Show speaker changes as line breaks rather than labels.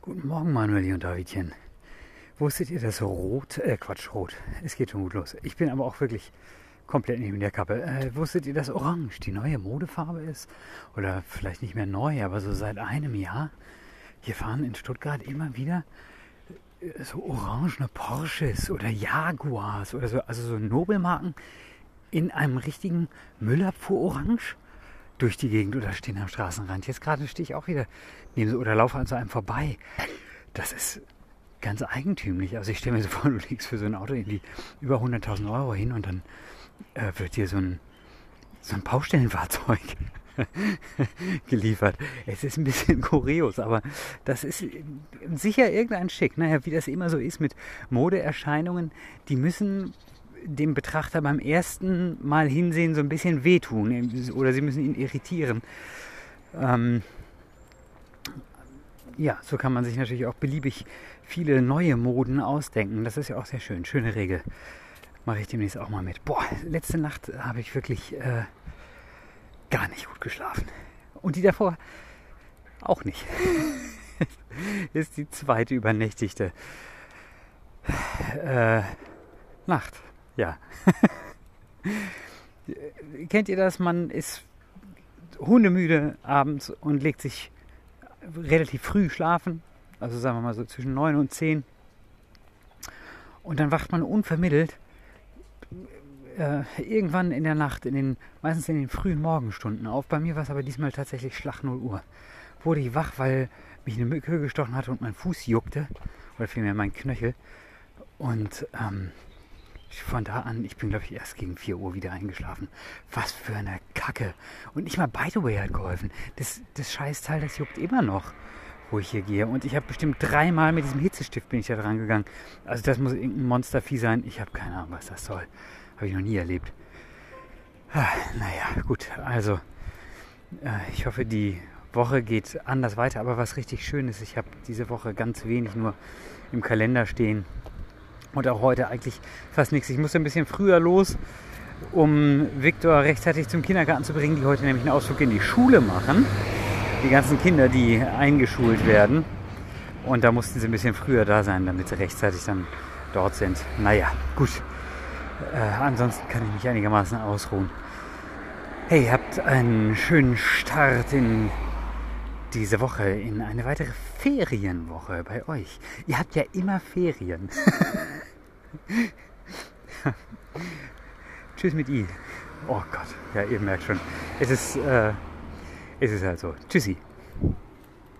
Guten Morgen, Manueli und Davidchen. Wusstet ihr, dass Rot, äh Quatsch, Rot, es geht schon gut los. Ich bin aber auch wirklich komplett neben der Kappe. Äh, wusstet ihr, dass Orange die neue Modefarbe ist? Oder vielleicht nicht mehr neu, aber so seit einem Jahr. Hier fahren in Stuttgart immer wieder äh, so orangene Porsches oder Jaguars oder so, also so Nobelmarken in einem richtigen Müllabfuhr orange durch die Gegend oder stehen am Straßenrand. Jetzt gerade stehe ich auch wieder neben oder laufe an so einem vorbei. Das ist ganz eigentümlich. Also ich stelle mir so vor, du legst für so ein Auto irgendwie über 100.000 Euro hin und dann äh, wird dir so ein, so ein Baustellenfahrzeug geliefert. Es ist ein bisschen kurios, aber das ist sicher irgendein Schick. Naja, wie das immer so ist mit Modeerscheinungen, die müssen dem Betrachter beim ersten Mal hinsehen so ein bisschen wehtun oder sie müssen ihn irritieren. Ähm, ja, so kann man sich natürlich auch beliebig viele neue Moden ausdenken. Das ist ja auch sehr schön. Schöne Regel. Mache ich demnächst auch mal mit. Boah, letzte Nacht habe ich wirklich äh, gar nicht gut geschlafen. Und die davor auch nicht. ist die zweite übernächtigte äh, Nacht. Ja. Kennt ihr das? Man ist hundemüde abends und legt sich relativ früh schlafen. Also sagen wir mal so zwischen 9 und 10. Und dann wacht man unvermittelt äh, irgendwann in der Nacht, in den, meistens in den frühen Morgenstunden auf. Bei mir war es aber diesmal tatsächlich Schlag 0 Uhr. Wurde ich wach, weil mich eine Mücke gestochen hatte und mein Fuß juckte. Oder vielmehr mein Knöchel. Und ähm, von da an, ich bin glaube ich erst gegen 4 Uhr wieder eingeschlafen. Was für eine Kacke. Und nicht mal By the Way hat geholfen. Das, das Scheißteil, das juckt immer noch, wo ich hier gehe. Und ich habe bestimmt dreimal mit diesem Hitzestift bin ich da dran gegangen. Also das muss irgendein Monstervieh sein. Ich habe keine Ahnung, was das soll. Habe ich noch nie erlebt. Ah, naja, gut. Also, äh, ich hoffe, die Woche geht anders weiter. Aber was richtig schön ist, ich habe diese Woche ganz wenig nur im Kalender stehen. Und auch heute eigentlich fast nichts. Ich musste ein bisschen früher los, um Viktor rechtzeitig zum Kindergarten zu bringen, die heute nämlich einen Ausflug in die Schule machen. Die ganzen Kinder, die eingeschult werden. Und da mussten sie ein bisschen früher da sein, damit sie rechtzeitig dann dort sind. Naja, gut. Äh, ansonsten kann ich mich einigermaßen ausruhen. Hey, habt einen schönen Start in diese Woche, in eine weitere Ferienwoche bei euch. Ihr habt ja immer Ferien. Tschüss mit I. Oh Gott, ja, ihr merkt schon. Es ist, äh, es ist halt so. Tschüssi.